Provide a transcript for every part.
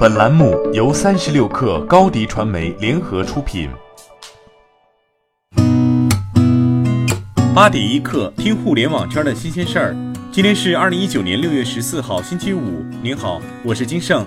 本栏目由三十六氪高低传媒联合出品。八点一刻，听互联网圈的新鲜事儿。今天是二零一九年六月十四号，星期五。您好，我是金盛。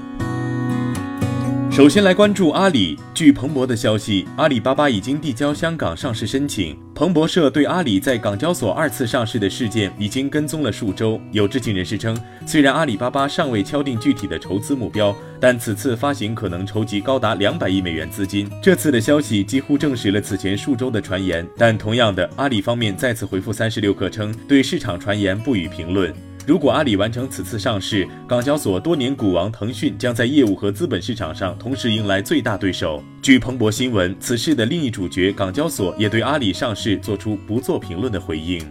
首先来关注阿里。据彭博的消息，阿里巴巴已经递交香港上市申请。彭博社对阿里在港交所二次上市的事件已经跟踪了数周。有知情人士称，虽然阿里巴巴尚未敲定具体的筹资目标，但此次发行可能筹集高达两百亿美元资金。这次的消息几乎证实了此前数周的传言。但同样的，阿里方面再次回复三十六氪称，对市场传言不予评论。如果阿里完成此次上市，港交所多年股王腾讯将在业务和资本市场上同时迎来最大对手。据彭博新闻，此事的另一主角港交所也对阿里上市做出不做评论的回应。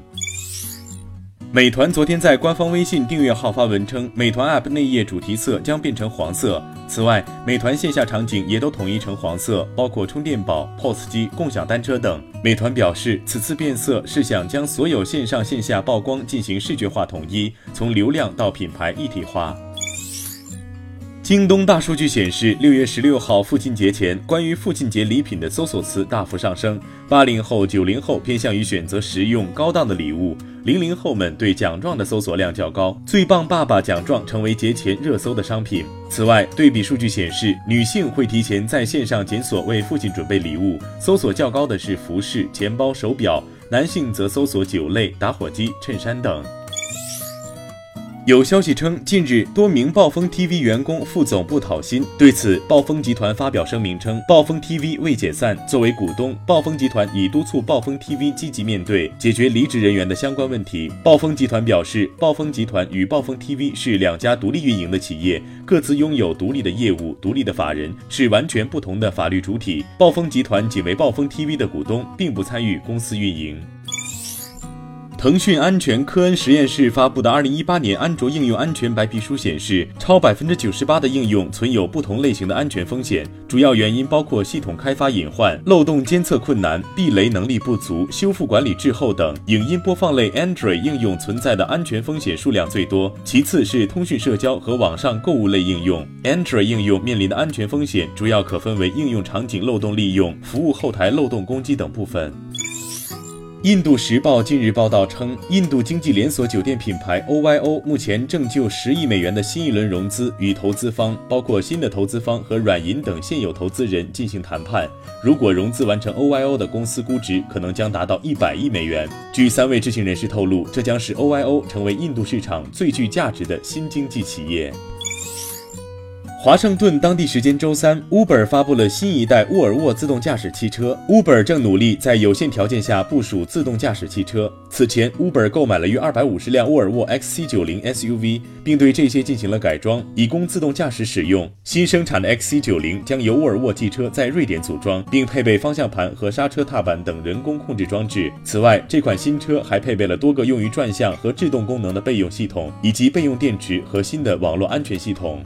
美团昨天在官方微信订阅号发文称，美团 App 内页主题色将变成黄色。此外，美团线下场景也都统一成黄色，包括充电宝、POS 机、共享单车等。美团表示，此次变色是想将所有线上线下曝光进行视觉化统一，从流量到品牌一体化。京东大数据显示，六月十六号父亲节前，关于父亲节礼品的搜索词大幅上升。八零后、九零后偏向于选择实用高档的礼物，零零后们对奖状的搜索量较高，最棒爸爸奖状成为节前热搜的商品。此外，对比数据显示，女性会提前在线上检索为父亲准备礼物，搜索较高的是服饰、钱包、手表；男性则搜索酒类、打火机、衬衫等。有消息称，近日多名暴风 TV 员工副总部讨薪。对此，暴风集团发表声明称，暴风 TV 未解散。作为股东，暴风集团已督促暴风 TV 积极面对解决离职人员的相关问题。暴风集团表示，暴风集团与暴风 TV 是两家独立运营的企业，各自拥有独立的业务、独立的法人，是完全不同的法律主体。暴风集团仅为暴风 TV 的股东，并不参与公司运营。腾讯安全科恩实验室发布的二零一八年安卓应用安全白皮书显示，超百分之九十八的应用存有不同类型的安全风险，主要原因包括系统开发隐患、漏洞监测困难、避雷能力不足、修复管理滞后等。影音播放类 Android 应用存在的安全风险数量最多，其次是通讯社交和网上购物类应用。Android 应用面临的安全风险主要可分为应用场景漏洞利用、服务后台漏洞攻击等部分。印度时报近日报道称，印度经济连锁酒店品牌 OYO 目前正就十亿美元的新一轮融资与投资方，包括新的投资方和软银等现有投资人进行谈判。如果融资完成，OYO 的公司估值可能将达到一百亿美元。据三位知情人士透露，这将使 OYO 成为印度市场最具价值的新经济企业。华盛顿当地时间周三，Uber 发布了新一代沃尔沃自动驾驶汽车。Uber 正努力在有限条件下部署自动驾驶汽车。此前，Uber 购买了约二百五十辆沃尔沃 XC90 SUV，并对这些进行了改装，以供自动驾驶使用。新生产的 XC90 将由沃尔沃汽车在瑞典组装，并配备方向盘和刹车踏板等人工控制装置。此外，这款新车还配备了多个用于转向和制动功能的备用系统，以及备用电池和新的网络安全系统。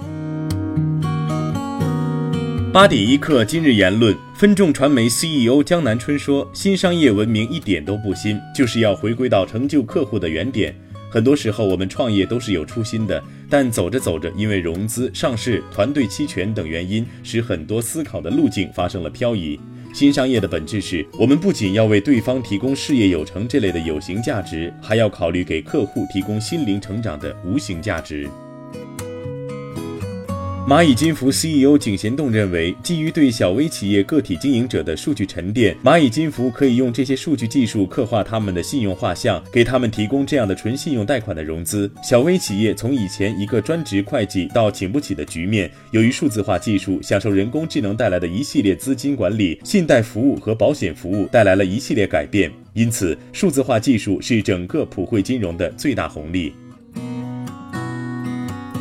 八点一刻，今日言论：分众传媒 CEO 江南春说，新商业文明一点都不新，就是要回归到成就客户的原点。很多时候，我们创业都是有初心的，但走着走着，因为融资、上市、团队期权等原因，使很多思考的路径发生了漂移。新商业的本质是我们不仅要为对方提供事业有成这类的有形价值，还要考虑给客户提供心灵成长的无形价值。蚂蚁金服 CEO 井贤栋认为，基于对小微企业个体经营者的数据沉淀，蚂蚁金服可以用这些数据技术刻画他们的信用画像，给他们提供这样的纯信用贷款的融资。小微企业从以前一个专职会计到请不起的局面，由于数字化技术享受人工智能带来的一系列资金管理、信贷服务和保险服务带来了一系列改变。因此，数字化技术是整个普惠金融的最大红利。